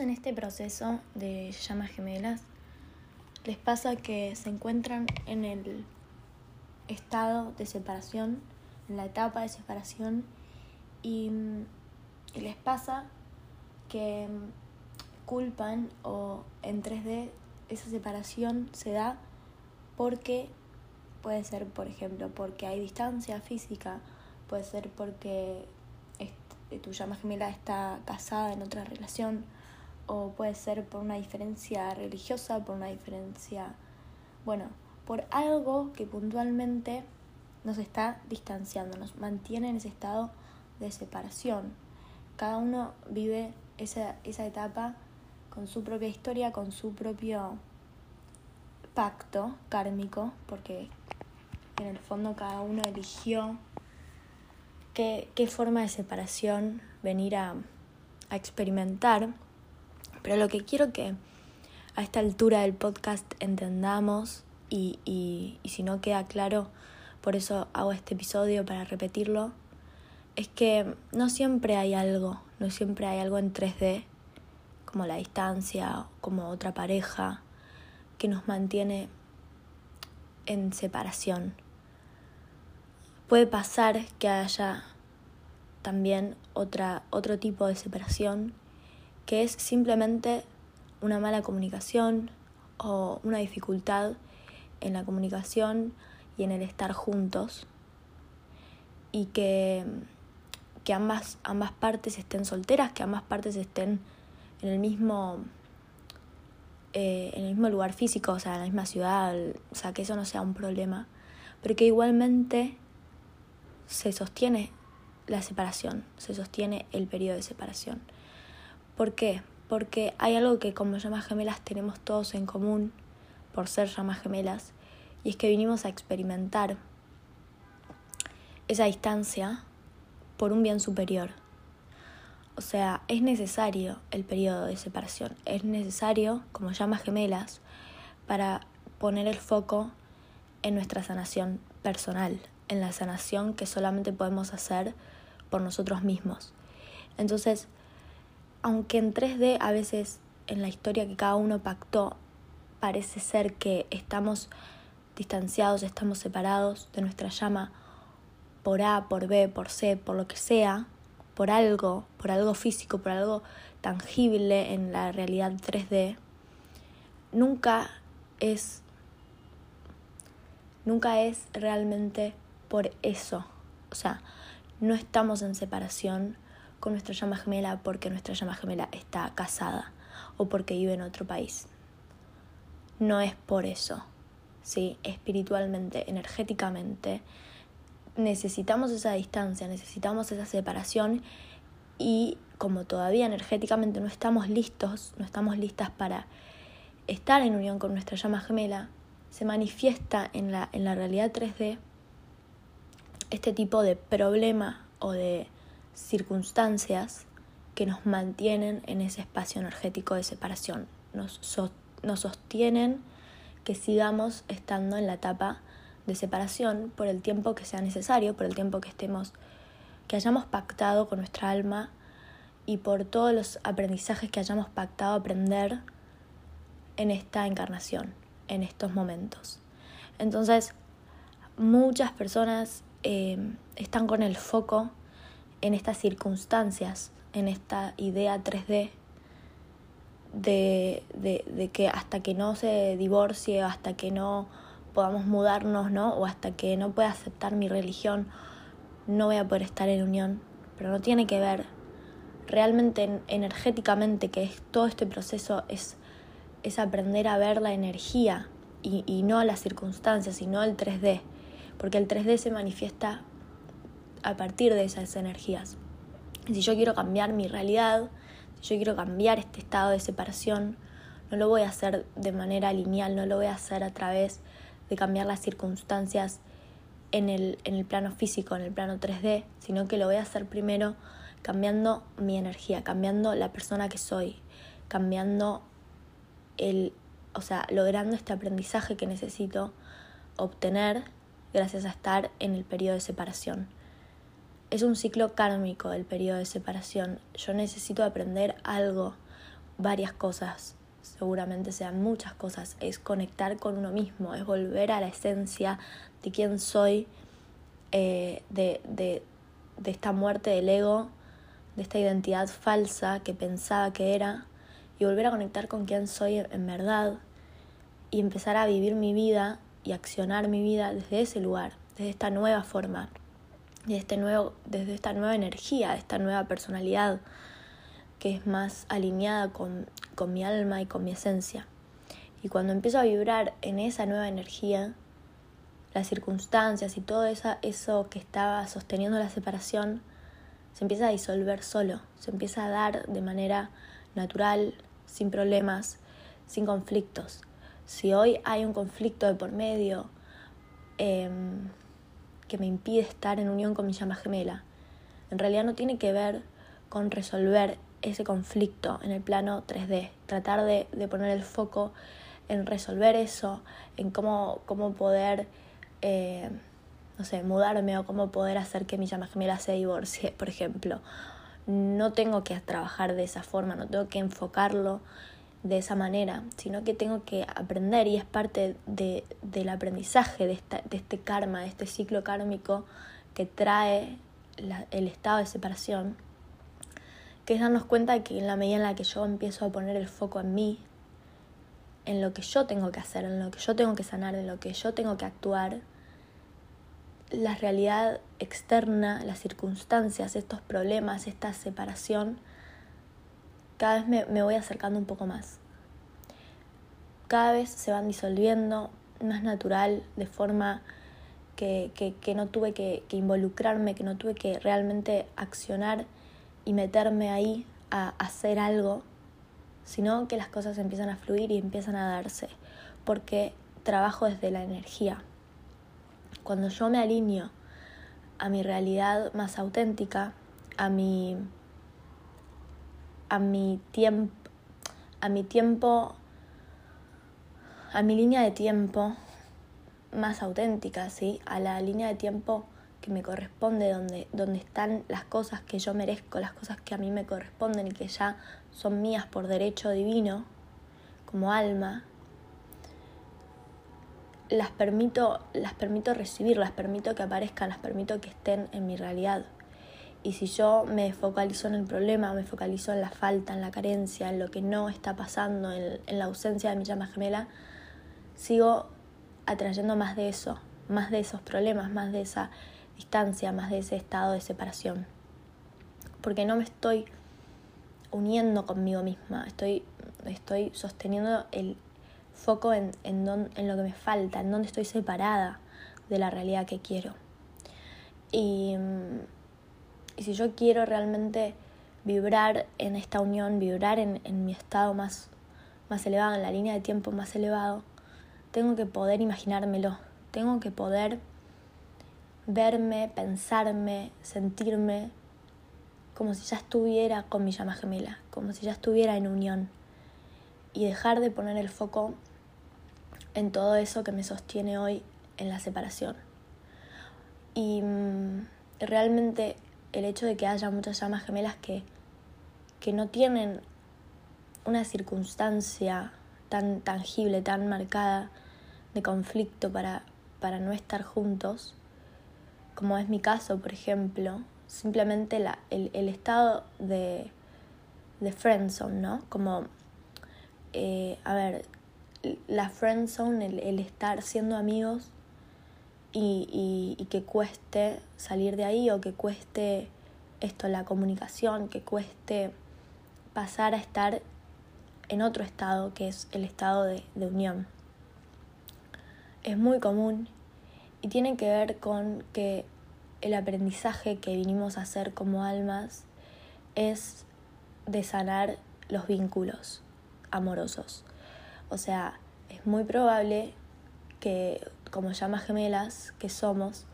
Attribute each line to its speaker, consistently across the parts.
Speaker 1: en este proceso de llamas gemelas les pasa que se encuentran en el estado de separación, en la etapa de separación, y, les pasa que culpan o en 3D esa separación se da porque puede ser, por ejemplo, porque hay distancia física, puede ser porque tu llama gemela está casada en otra relación, o puede ser por una diferencia religiosa, por una diferencia, bueno, por algo que puntualmente nos está distanciando, nos mantiene en ese estado de separación. Cada uno vive esa, esa etapa con su propia historia, con su propio pacto kármico, porque en el fondo cada uno eligió qué, qué forma de separación venir a, a experimentar. Pero lo que quiero que a esta altura del podcast entendamos y, y, si no queda claro, por eso hago este episodio para repetirlo, es que no siempre hay algo, no siempre hay algo en 3D, como la distancia, como otra pareja, que nos mantiene en separación. Puede pasar que haya también otra, otro tipo de separación, que es simplemente una mala comunicación o una dificultad en la comunicación y en el estar juntos y que, que ambas, ambas partes estén solteras, que ambas partes estén en el mismo eh, en el mismo lugar físico, o sea, en la misma ciudad, o sea, que eso no sea un problema, pero que igualmente se sostiene la separación, se sostiene el periodo de separación. ¿Por qué? Porque hay algo que como llamas gemelas tenemos todos en común, por ser llamas gemelas, y es que vinimos a experimentar esa distancia por un bien superior. O sea, es necesario el periodo de separación, es necesario, como llamas gemelas, para poner el foco en nuestra sanación personal, en la sanación que solamente podemos hacer por nosotros mismos. Entonces, aunque en 3D a veces en la historia que cada uno pactó parece ser que estamos distanciados, estamos separados de nuestra llama por A, por B, por C, por lo que sea, por algo, por algo físico, por algo tangible en la realidad 3D, nunca es nunca es realmente por eso. O sea, no estamos en separación con nuestra llama gemela porque nuestra llama gemela está casada o porque vive en otro país. No es por eso. Sí, espiritualmente, energéticamente, necesitamos esa distancia, necesitamos esa separación y como todavía energéticamente no estamos listos, no estamos listas para estar en unión con nuestra llama gemela, se manifiesta en la, en la realidad 3D este tipo de problema o de circunstancias que nos mantienen en ese espacio energético de separación, nos, nos sostienen que sigamos estando en la etapa de separación por el tiempo que sea necesario, por el tiempo que estemos, que hayamos pactado con nuestra alma y por todos los aprendizajes que hayamos pactado aprender en esta encarnación, en estos momentos. Entonces, muchas personas eh, están con el foco en estas circunstancias, en esta idea 3D de, de, de, que hasta que no se divorcie, hasta que no podamos mudarnos, ¿no? O hasta que no pueda aceptar mi religión, no voy a poder estar en unión. Pero no tiene que ver realmente energéticamente, que es todo este proceso es, es aprender a ver la energía y, y no las circunstancias, sino el 3D porque el 3D se manifiesta a partir de esas energías. Si yo quiero cambiar mi realidad, si yo quiero cambiar este estado de separación, no lo voy a hacer de manera lineal, no lo voy a hacer a través de cambiar las circunstancias en el, en el plano físico, en el plano 3D, sino que lo voy a hacer primero cambiando mi energía, cambiando la persona que soy, cambiando el, o sea, logrando este aprendizaje que necesito obtener gracias a estar en el periodo de separación. Es un ciclo kármico el periodo de separación. Yo necesito aprender algo varias cosas, seguramente sean muchas cosas, es conectar con uno mismo, es volver a la esencia de quién soy, eh, de, de, de esta muerte del ego, de esta identidad falsa que pensaba que era, y volver a conectar con quién soy en verdad, y empezar a vivir mi vida y accionar mi vida desde ese lugar, desde esta nueva forma, desde, este nuevo, desde esta nueva energía, esta nueva personalidad que es más alineada con, con mi alma y con mi esencia. Y cuando empiezo a vibrar en esa nueva energía, las circunstancias y todo eso, eso que estaba sosteniendo la separación se empieza a disolver solo, se empieza a dar de manera natural, sin problemas, sin conflictos. Si hoy hay un conflicto de por medio em, que me impide estar en unión con mi llama gemela, en realidad no tiene que ver con resolver ese conflicto en el plano 3D, tratar de, de poner el foco en resolver eso, en cómo, cómo poder eh, no sé, mudarme o cómo poder hacer que mi llama gemela se divorcie, por ejemplo. No tengo que trabajar de esa forma, no tengo que enfocarlo de esa manera, sino que tengo que aprender y es parte de, del aprendizaje de, este karma, de este ciclo kármico que trae el estado de separación, que es darnos cuenta que en la medida en la que yo empiezo a poner el foco en mí, en lo que yo tengo que hacer, en lo que yo tengo que sanar, en lo que yo tengo que actuar, la realidad externa, las circunstancias, estos problemas, esta separación, cada vez me, me, voy acercando un poco más. Cada vez se van disolviendo más natural, de forma que, que, que no tuve que, involucrarme, que no tuve que realmente accionar y meterme ahí a hacer algo, sino que las cosas empiezan a fluir y empiezan a darse, porque trabajo desde la energía. Cuando yo me alineo a mi realidad más auténtica, a mi a mi tiempo a mi tiempo a mi línea de tiempo más auténtica, ¿sí? A la línea de tiempo que me corresponde, donde, donde están las cosas que yo merezco, las cosas que a mí me corresponden y que ya son mías por derecho divino, como alma, las permito, las permito recibir, las permito que aparezcan, las permito que estén en mi realidad. Y si yo me focalizo en el problema, me focalizo en la falta, en la carencia, en lo que no está pasando, en, en la ausencia de mi llama gemela, sigo atrayendo más de eso, más de esos problemas, más de esa distancia, más de ese estado de separación. Porque no me estoy uniendo conmigo misma, estoy, estoy sosteniendo el foco en, en, en lo que me falta, en dónde estoy separada de la realidad que quiero. Y, y si yo quiero realmente vibrar en esta unión, vibrar en, en mi estado más, más elevado, en la línea de tiempo más elevado, tengo que poder imaginármelo, tengo que poder verme, pensarme, sentirme como si ya estuviera con mi llama gemela, como si ya estuviera en unión y dejar de poner el foco en todo eso que me sostiene hoy en la separación. Y mm, realmente el hecho de que haya muchas llamas gemelas que, que no tienen una circunstancia tan tangible, tan marcada de conflicto para, para no estar juntos, como es mi caso, por ejemplo, simplemente la, el, el estado de, de friendzone, ¿no? Como, eh, a ver, la friendzone, el, el estar siendo amigos y, que cueste salir de ahí o que cueste esto, la comunicación, que cueste pasar a estar en otro estado que es el estado de, de, unión. Es muy común y tiene que ver con que el aprendizaje que vinimos a hacer como almas es de sanar los vínculos amorosos. O sea, es muy probable que como llamas gemelas que somos,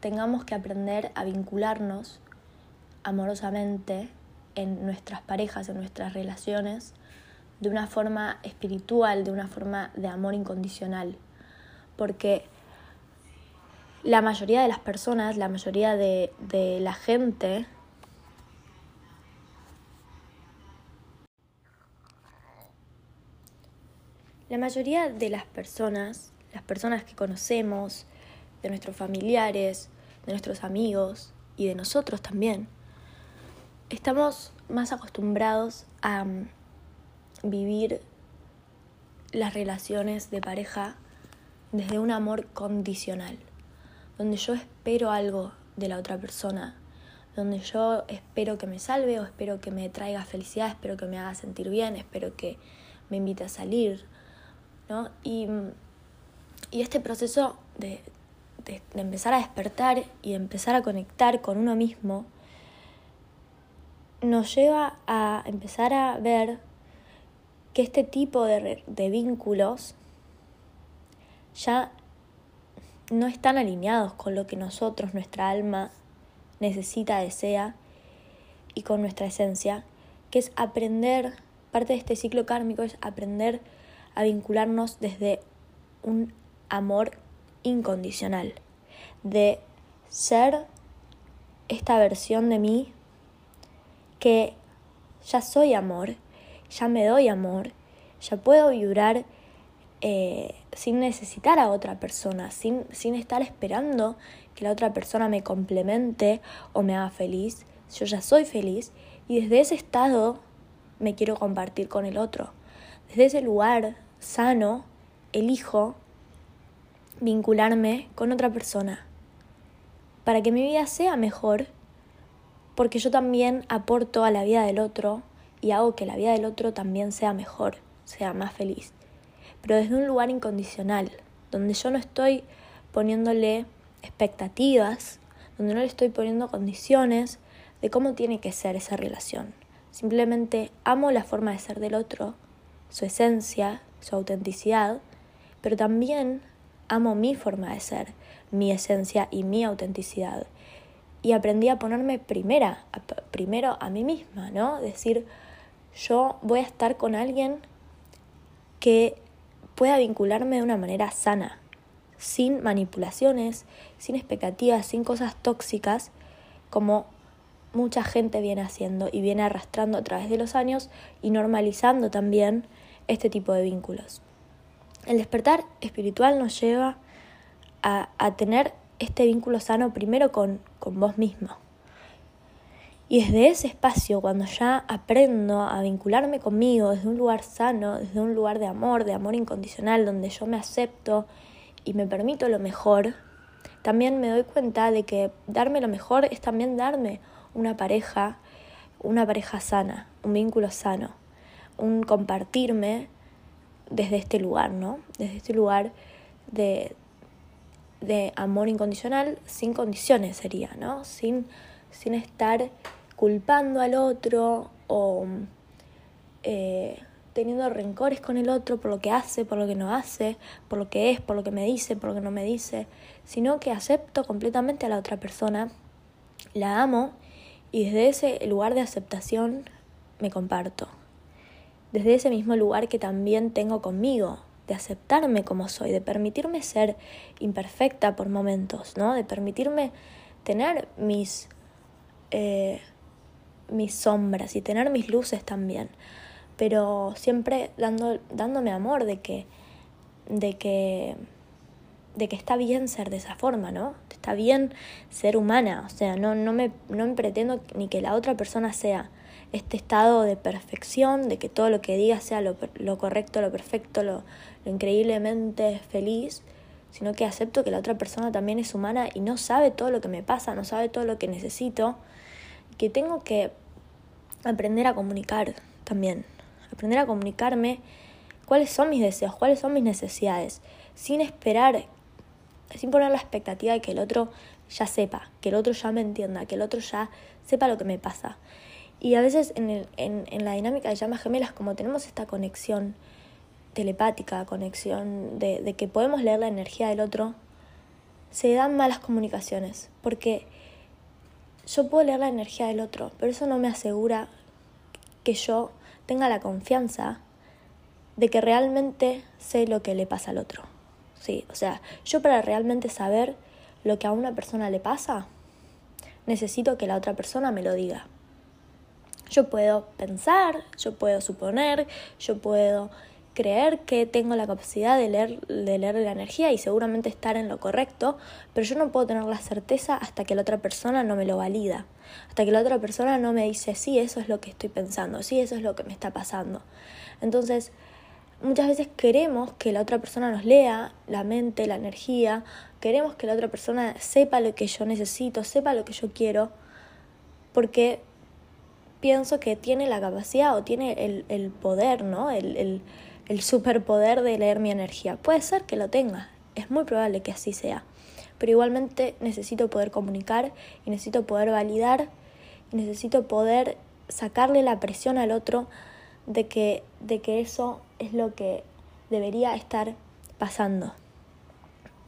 Speaker 1: tengamos que aprender a vincularnos amorosamente en nuestras parejas, en nuestras relaciones, de una forma espiritual, de una forma de amor incondicional. Porque la mayoría de las personas, la mayoría de, de la gente La mayoría de las personas, las personas que conocemos, de nuestros familiares, de nuestros amigos y de nosotros también, estamos más acostumbrados a mm, vivir las relaciones de pareja desde un amor condicional, donde yo espero algo de la otra persona, donde yo espero que me salve o espero que me traiga felicidad, espero que me haga sentir bien, espero que me invite a salir, ¿no? Y, y este proceso de, de, empezar a despertar y empezar a conectar con uno mismo nos lleva a empezar a ver que este tipo de, de vínculos ya no están alineados con lo que nosotros, nuestra alma, necesita, desea y con nuestra esencia, que es aprender, parte de este ciclo kármico es aprender a vincularnos desde un amor incondicional, de ser esta versión de mí que ya soy amor, ya me doy amor, ya puedo vibrar eh, sin necesitar a otra persona, sin, sin estar esperando que la otra persona me complemente o me haga feliz. Yo ya soy feliz y desde ese estado me quiero compartir con el otro. Desde ese lugar sano, elijo vincularme con otra persona para que mi vida sea mejor, porque yo también aporto a la vida del otro y hago que la vida del otro también sea mejor, sea más feliz pero desde un lugar incondicional, donde yo no estoy poniéndole expectativas, donde no le estoy poniendo condiciones de cómo tiene que ser esa relación. Simplemente amo la forma de ser del otro, su esencia, su autenticidad, pero también amo mi forma de ser, mi esencia y mi autenticidad. Y aprendí a ponerme primera, primero a mí misma, ¿no? Decir, yo voy a estar con alguien que pueda vincularme de una manera sana, sin manipulaciones, sin expectativas, sin cosas tóxicas, como mucha gente viene haciendo y viene arrastrando a través de los años y normalizando también este tipo de vínculos. El despertar espiritual nos lleva a, a tener este vínculo sano primero con, con vos mismo, y desde ese espacio, cuando ya aprendo a vincularme conmigo desde un lugar sano, desde un lugar de amor, de amor incondicional, donde yo me acepto y me permito lo mejor, también me doy cuenta de que darme lo mejor es también darme una pareja, una pareja sana, un vínculo sano, un compartirme desde este lugar, ¿no? Desde este lugar de, de amor incondicional, sin condiciones sería, ¿no? Sin, sin estar culpando al otro o eh, teniendo rencores con el otro por lo que hace, por lo que no hace, por lo que es, por lo que me dice, por lo que no me dice, sino que acepto completamente a la otra persona, la amo y desde ese lugar de aceptación me comparto. Desde ese mismo lugar que también tengo conmigo, de aceptarme como soy, de permitirme ser imperfecta por momentos, ¿no? De permitirme tener mis eh, mis sombras y tener mis luces también. Pero siempre dando, dándome amor de que, de que, de que está bien ser de esa forma, ¿no? Está bien ser humana, o sea, no, no, me, no me pretendo ni que la otra persona sea este estado de perfección, de que todo lo que diga sea lo, lo correcto, lo perfecto, lo, lo increíblemente feliz, sino que acepto que la otra persona también es humana y no sabe todo lo que me pasa, no sabe todo lo que necesito, que tengo que aprender a comunicar también, aprender a comunicarme cuáles son mis deseos, cuáles son mis necesidades, sin esperar, sin poner la expectativa de que el otro ya sepa, que el otro ya me entienda, que el otro ya sepa lo que me pasa. Y a veces en, el, en, en la dinámica de llamas gemelas, como tenemos esta conexión telepática, conexión de, de que podemos leer la energía del otro, se dan malas comunicaciones, porque yo puedo leer la energía del otro, pero eso no me asegura que yo tenga la confianza de que realmente sé lo que le pasa al otro. Sí, o sea, yo para realmente saber lo que a una persona le pasa, necesito que la otra persona me lo diga. Yo puedo pensar, yo puedo suponer, yo puedo creer que tengo la capacidad de leer, de leer la energía y seguramente estar en lo correcto, pero yo no puedo tener la certeza hasta que la otra persona no me lo valida, hasta que la otra persona no me dice, sí, eso es lo que estoy pensando, sí, eso es lo que me está pasando. Entonces, muchas veces queremos que la otra persona nos lea la mente, la energía, queremos que la otra persona sepa lo que yo necesito, sepa lo que yo quiero, porque pienso que tiene la capacidad o tiene el, poder, ¿no? El, el superpoder de leer mi energía. Puede ser que lo tenga, es muy probable que así sea, pero igualmente necesito poder comunicar y necesito poder validar y necesito poder sacarle la presión al otro de que, de que eso es lo que debería estar pasando.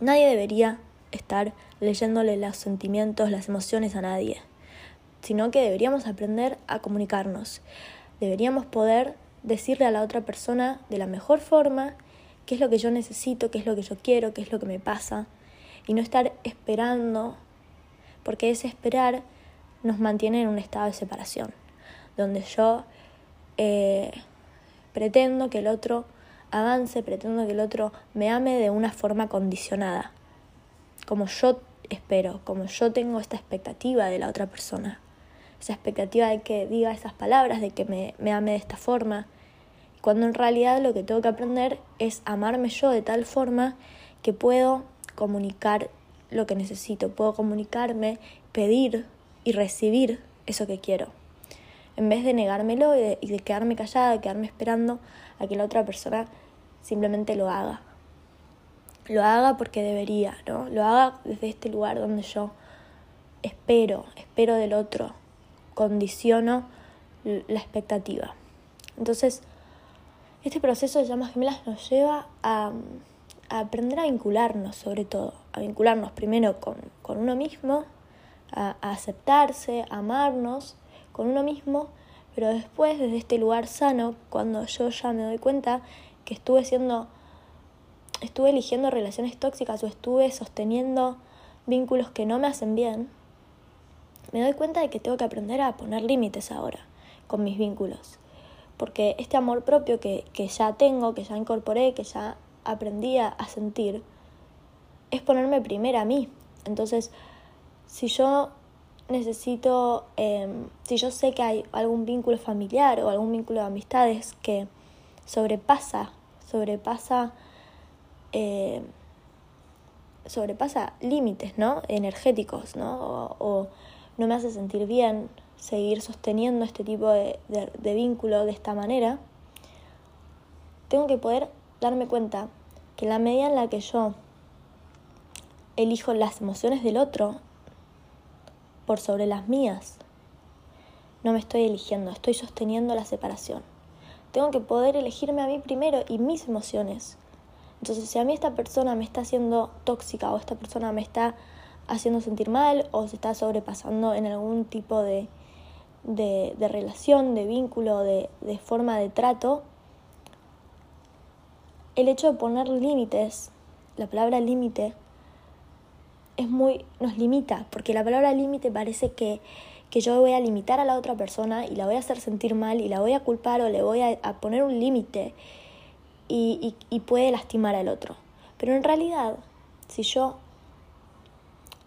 Speaker 1: Nadie debería estar leyéndole los sentimientos, las emociones a nadie, sino que deberíamos aprender a comunicarnos. Deberíamos poder decirle a la otra persona de la mejor forma qué es lo que yo necesito, qué es lo que yo quiero, qué es lo que me pasa, y no estar esperando, porque ese esperar nos mantiene en un estado de separación, donde yo eh, pretendo que el otro avance, pretendo que el otro me ame de una forma condicionada, como yo espero, como yo tengo esta expectativa de la otra persona, esa expectativa de que diga esas palabras, de que me, me ame de esta forma, cuando en realidad lo que tengo que aprender es amarme yo de tal forma que puedo comunicar lo que necesito, puedo comunicarme, pedir y recibir eso que quiero en vez de negármelo y de, quedarme callada, de quedarme esperando a que la otra persona simplemente lo haga. Lo haga porque debería, ¿no? Lo haga desde este lugar donde yo espero, espero del otro, condiciono la expectativa. Entonces, este proceso de llamas gemelas nos lleva a, aprender a vincularnos, sobre todo, a vincularnos primero con, uno mismo, a, a aceptarse, a amarnos con uno mismo, pero después desde este lugar sano, cuando yo ya me doy cuenta que estuve siendo, estuve eligiendo relaciones tóxicas o estuve sosteniendo vínculos que no me hacen bien, me doy cuenta de que tengo que aprender a poner límites ahora con mis vínculos. Porque este amor propio que, que ya tengo, que ya incorporé, que ya aprendí a sentir, es ponerme primero a mí. Entonces, si yo necesito, em, si yo sé que hay algún vínculo familiar o algún vínculo de amistades que sobrepasa, sobrepasa, eh, sobrepasa límites, ¿no? Energéticos, ¿no? O, no me hace sentir bien seguir sosteniendo este tipo de, de vínculo de esta manera, tengo que poder darme cuenta que la medida en la que yo elijo las emociones del otro, por sobre las mías. No me estoy eligiendo, estoy sosteniendo la separación. Tengo que poder elegirme a mí primero y mis emociones. Entonces, si a mí esta persona me está haciendo tóxica o esta persona me está haciendo sentir mal o se está sobrepasando en algún tipo de, de, relación, de vínculo, de, de forma de trato, el hecho de poner límites, la palabra límite, es muy, nos limita, porque la palabra límite parece que, que yo voy a limitar a la otra persona y la voy a hacer sentir mal y la voy a culpar o le voy a, poner un límite y, y, puede lastimar al otro. Pero en realidad, si yo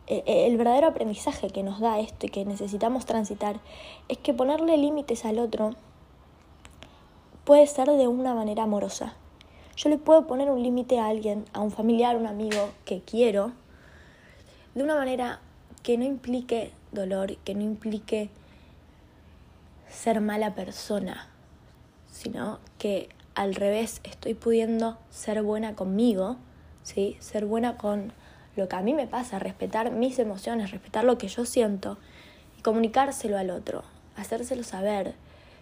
Speaker 1: el verdadero aprendizaje que nos da esto y que necesitamos transitar es que ponerle límites al otro puede ser de una manera amorosa. Yo le puedo poner un límite a alguien, a un familiar, un amigo que quiero, de una manera que no implique dolor, que no implique ser mala persona, sino que al revés estoy pudiendo ser buena conmigo, ¿sí? ser buena con lo que a mí me pasa, respetar mis emociones, respetar lo que yo siento y comunicárselo al otro, hacérselo saber.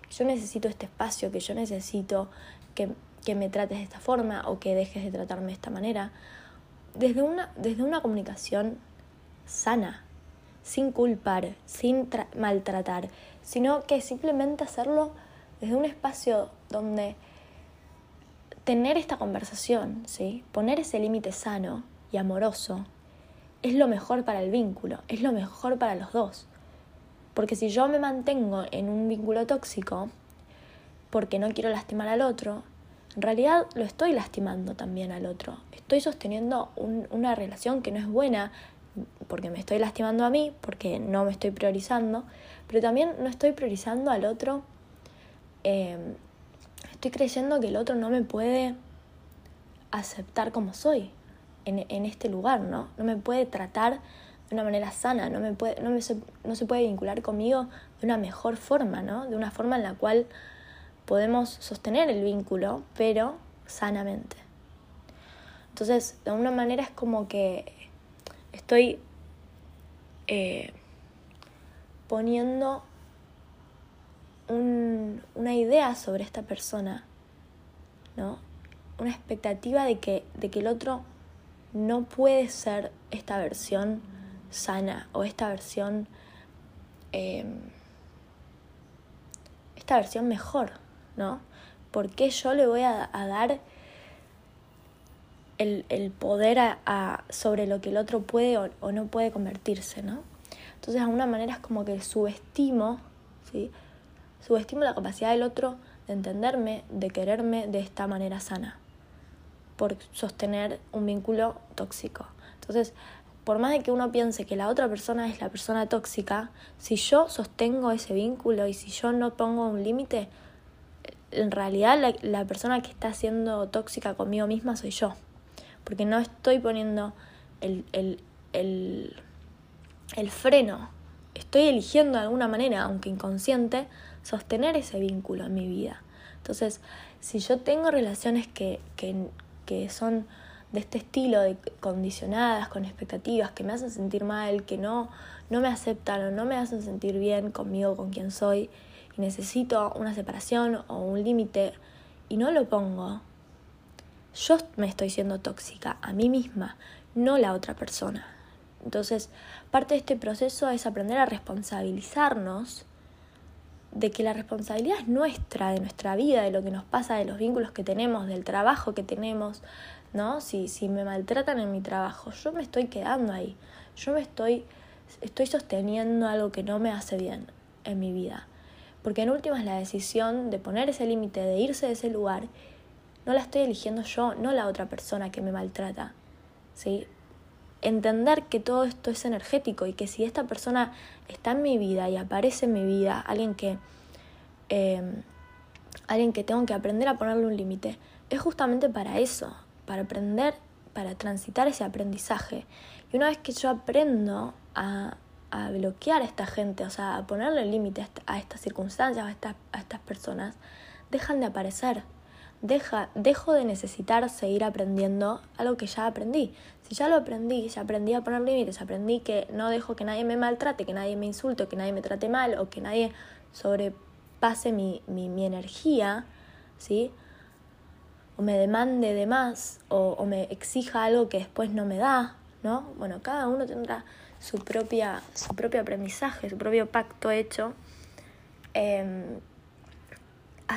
Speaker 1: Yo necesito este espacio, que yo necesito que, que me trates de esta forma o que dejes de tratarme de esta manera. Desde una, desde una comunicación sana, sin culpar, sin maltratar, sino que simplemente hacerlo desde un espacio donde tener esta conversación, ¿sí? poner ese límite sano amoroso, es lo mejor para el vínculo, es lo mejor para los dos. Porque si yo me mantengo en un vínculo tóxico, porque no quiero lastimar al otro, en realidad lo estoy lastimando también al otro. Estoy sosteniendo una relación que no es buena porque me estoy lastimando a mí, porque no me estoy priorizando, pero también no estoy priorizando al otro. Em, estoy creyendo que el otro no me puede aceptar como soy en, este lugar, ¿no? No me puede tratar de una manera sana, no, me puede, no, me no se puede vincular conmigo de una mejor forma, ¿no? De una forma en la cual podemos sostener el vínculo, pero sanamente. Entonces, de alguna manera es como que estoy eh, poniendo una idea sobre esta persona, ¿no? Una expectativa de que, de que el otro no puede ser esta versión sana o esta versión em, esta versión mejor, ¿no? ¿Por qué yo le voy a, dar el, poder a, sobre lo que el otro puede o, no puede convertirse, ¿no? Entonces, de alguna manera es como que subestimo, ¿sí? Subestimo la capacidad del otro de entenderme, de quererme de esta manera sana, por sostener un vínculo tóxico. Entonces, por más de que uno piense que la otra persona es la persona tóxica, si yo sostengo ese vínculo y si yo no pongo un límite, en realidad la, persona que está siendo tóxica conmigo misma soy yo. Porque no estoy poniendo el, el, el, el freno. Estoy eligiendo de alguna manera, aunque inconsciente, sostener ese vínculo en mi vida. Entonces, si yo tengo relaciones que, que, que son de este estilo, de condicionadas, con expectativas, que me hacen sentir mal, que no, no me aceptan o no me hacen sentir bien conmigo, con quien soy, y necesito una separación o un límite y no lo pongo, yo me estoy siendo tóxica a mí misma, no la otra persona. Entonces, parte de este proceso es aprender a responsabilizarnos de que la responsabilidad es nuestra, de nuestra vida, de lo que nos pasa, de los vínculos que tenemos, del trabajo que tenemos, ¿no? Si, si me maltratan en mi trabajo, yo me estoy quedando ahí, yo me estoy, estoy sosteniendo algo que no me hace bien en mi vida. Porque en últimas la decisión de poner ese límite, de irse de ese lugar, no la estoy eligiendo yo, no la otra persona que me maltrata. ¿sí? Entender que todo esto es energético y que si esta persona está en mi vida y aparece en mi vida, alguien que, em, alguien que tengo que aprender a ponerle un límite, es justamente para eso, para aprender, para transitar ese aprendizaje. Y una vez que yo aprendo a, a bloquear a esta gente, o sea, a ponerle límite a, estas circunstancias, a, estas, a estas personas, dejan de aparecer. Deja, dejo de necesitar seguir aprendiendo algo que ya aprendí. Si ya lo aprendí, ya aprendí a poner límites, aprendí que no dejo que nadie me maltrate, que nadie me insulte, que nadie me trate mal o que nadie sobrepase mi, mi, energía, ¿sí? O me demande de más o, o me exija algo que después no me da, ¿no? Bueno, cada uno tendrá su, propia, su propio aprendizaje, su propio pacto hecho. Em,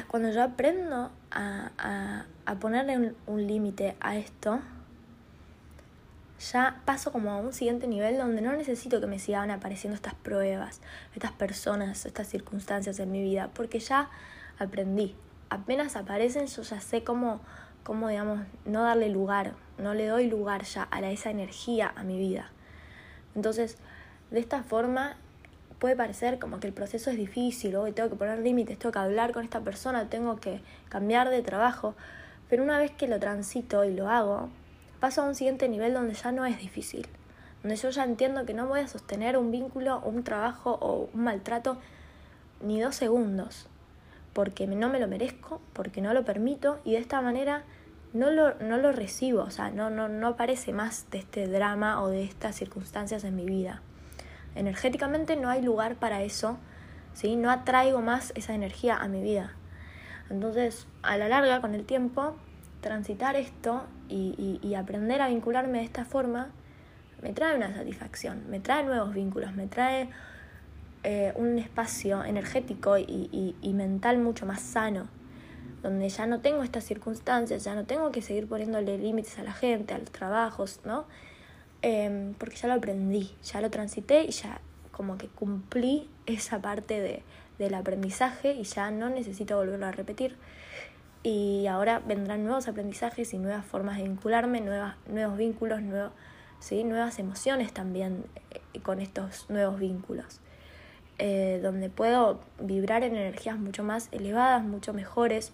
Speaker 1: cuando yo aprendo a, a, a ponerle un, límite a esto, ya paso como a un siguiente nivel donde no necesito que me sigan apareciendo estas pruebas, estas personas, estas circunstancias en mi vida, porque ya aprendí. Apenas aparecen, yo ya sé cómo, cómo digamos, no darle lugar, no le doy lugar ya a esa energía a mi vida. Entonces, de esta forma puede parecer como que el proceso es difícil, hoy tengo que poner límites, tengo que hablar con esta persona, tengo que cambiar de trabajo, pero una vez que lo transito y lo hago, paso a un siguiente nivel donde ya no es difícil, donde yo ya entiendo que no voy a sostener un vínculo, un trabajo o un maltrato ni dos segundos, porque no me lo merezco, porque no lo permito y de esta manera no lo, no lo recibo, o sea, no, no, no aparece más de este drama o de estas circunstancias en mi vida. Energéticamente no hay lugar para eso, ¿sí? no atraigo más esa energía a mi vida. Entonces, a la larga, con el tiempo, transitar esto y, y, aprender a vincularme de esta forma me trae una satisfacción, me trae nuevos vínculos, me trae eh, un espacio energético y, y mental mucho más sano donde ya no tengo estas circunstancias, ya no tengo que seguir poniéndole límites a la gente, a los trabajos, ¿no? Em, porque ya lo aprendí, ya lo transité y ya como que cumplí esa parte de, del aprendizaje y ya no necesito volverlo a repetir. Y ahora vendrán nuevos aprendizajes y nuevas formas de vincularme, nuevas, nuevos vínculos, ¿sí? nuevas emociones también eh, con estos nuevos vínculos. Eh, donde puedo vibrar en energías mucho más elevadas, mucho mejores,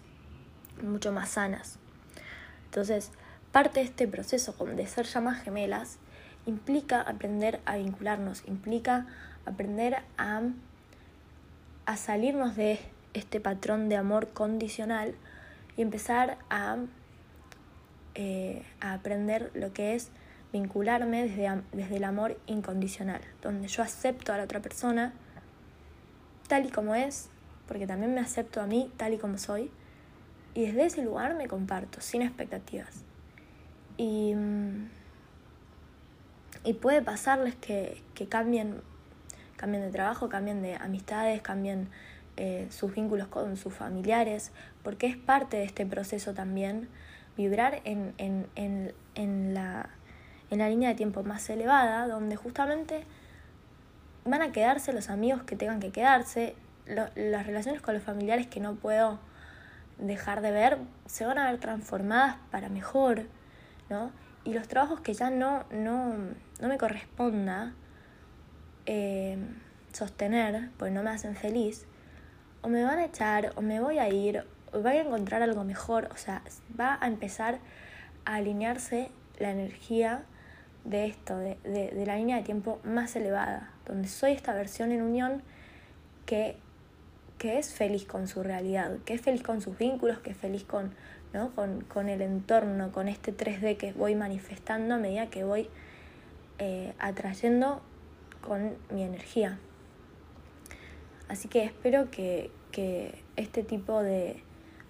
Speaker 1: mucho más sanas. Entonces, parte de este proceso de ser llamas gemelas implica aprender a vincularnos, implica aprender a, a salirnos de este patrón de amor condicional y empezar a, eh, a aprender lo que es vincularme desde, desde el amor incondicional, donde yo acepto a la otra persona tal y como es, porque también me acepto a mí tal y como soy, y desde ese lugar me comparto, sin expectativas. Y, y puede pasarles que, que cambien, cambien de trabajo, cambien de amistades, cambien eh, sus vínculos con sus familiares, porque es parte de este proceso también vibrar en, en, en, en, la, en la línea de tiempo más elevada, donde justamente van a quedarse los amigos que tengan que quedarse, las relaciones con los familiares que no puedo dejar de ver se van a ver transformadas para mejor, ¿no? Y los trabajos que ya no, no, no me corresponda eh, sostener, porque no me hacen feliz, o me van a echar, o me voy a ir, o voy a encontrar algo mejor, o sea, va a empezar a alinearse la energía de esto, de, de, la línea de tiempo más elevada, donde soy esta versión en unión que, que, es feliz con su realidad, que es feliz con sus vínculos, que es feliz con, ¿no? con, con el entorno, con este 3D que voy manifestando a medida que voy eh, atrayendo con mi energía. Así que espero que, que este tipo de,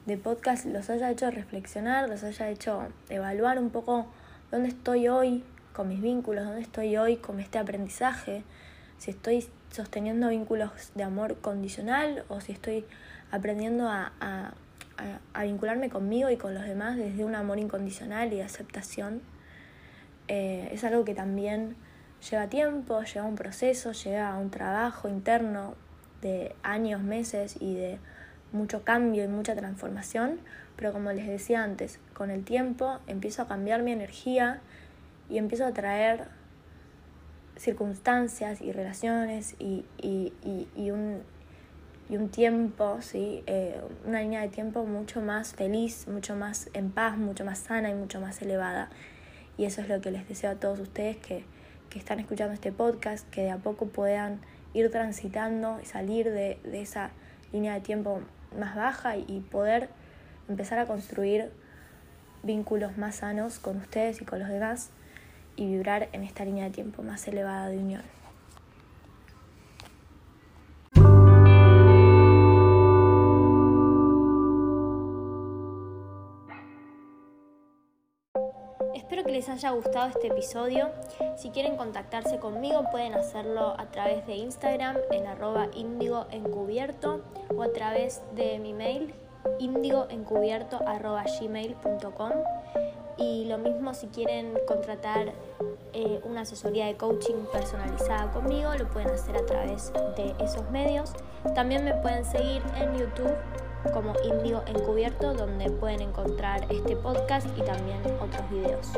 Speaker 1: de podcast los haya hecho reflexionar, los haya hecho evaluar un poco dónde estoy hoy, con mis vínculos, dónde estoy hoy con este aprendizaje, si estoy sosteniendo vínculos de amor condicional o si estoy aprendiendo a, a, a, vincularme conmigo y con los demás desde un amor incondicional y de aceptación. Eh, es algo que también lleva tiempo, lleva un proceso, lleva un trabajo interno de años, meses y de mucho cambio y mucha transformación, pero como les decía antes, con el tiempo empiezo a cambiar mi energía y empiezo a traer circunstancias y relaciones y, y, y, un, y un tiempo, ¿sí? Eh, una línea de tiempo mucho más feliz, mucho más en paz, mucho más sana y mucho más elevada. Y eso es lo que les deseo a todos ustedes que, que están escuchando este podcast, que de a poco puedan ir transitando y salir de, de esa línea de tiempo más baja y poder empezar a construir vínculos más sanos con ustedes y con los demás y vibrar en esta línea de tiempo más elevada de unión. Les haya gustado este episodio. Si quieren contactarse conmigo pueden hacerlo a través de Instagram en arroba índigo encubierto o a través de mi mail índigoencubierto arroba gmail.com y lo mismo si quieren contratar eh, una asesoría de coaching personalizada conmigo, lo pueden hacer a través de esos medios. También me pueden seguir en YouTube como Indio Encubierto, donde pueden encontrar este podcast y también otros videos.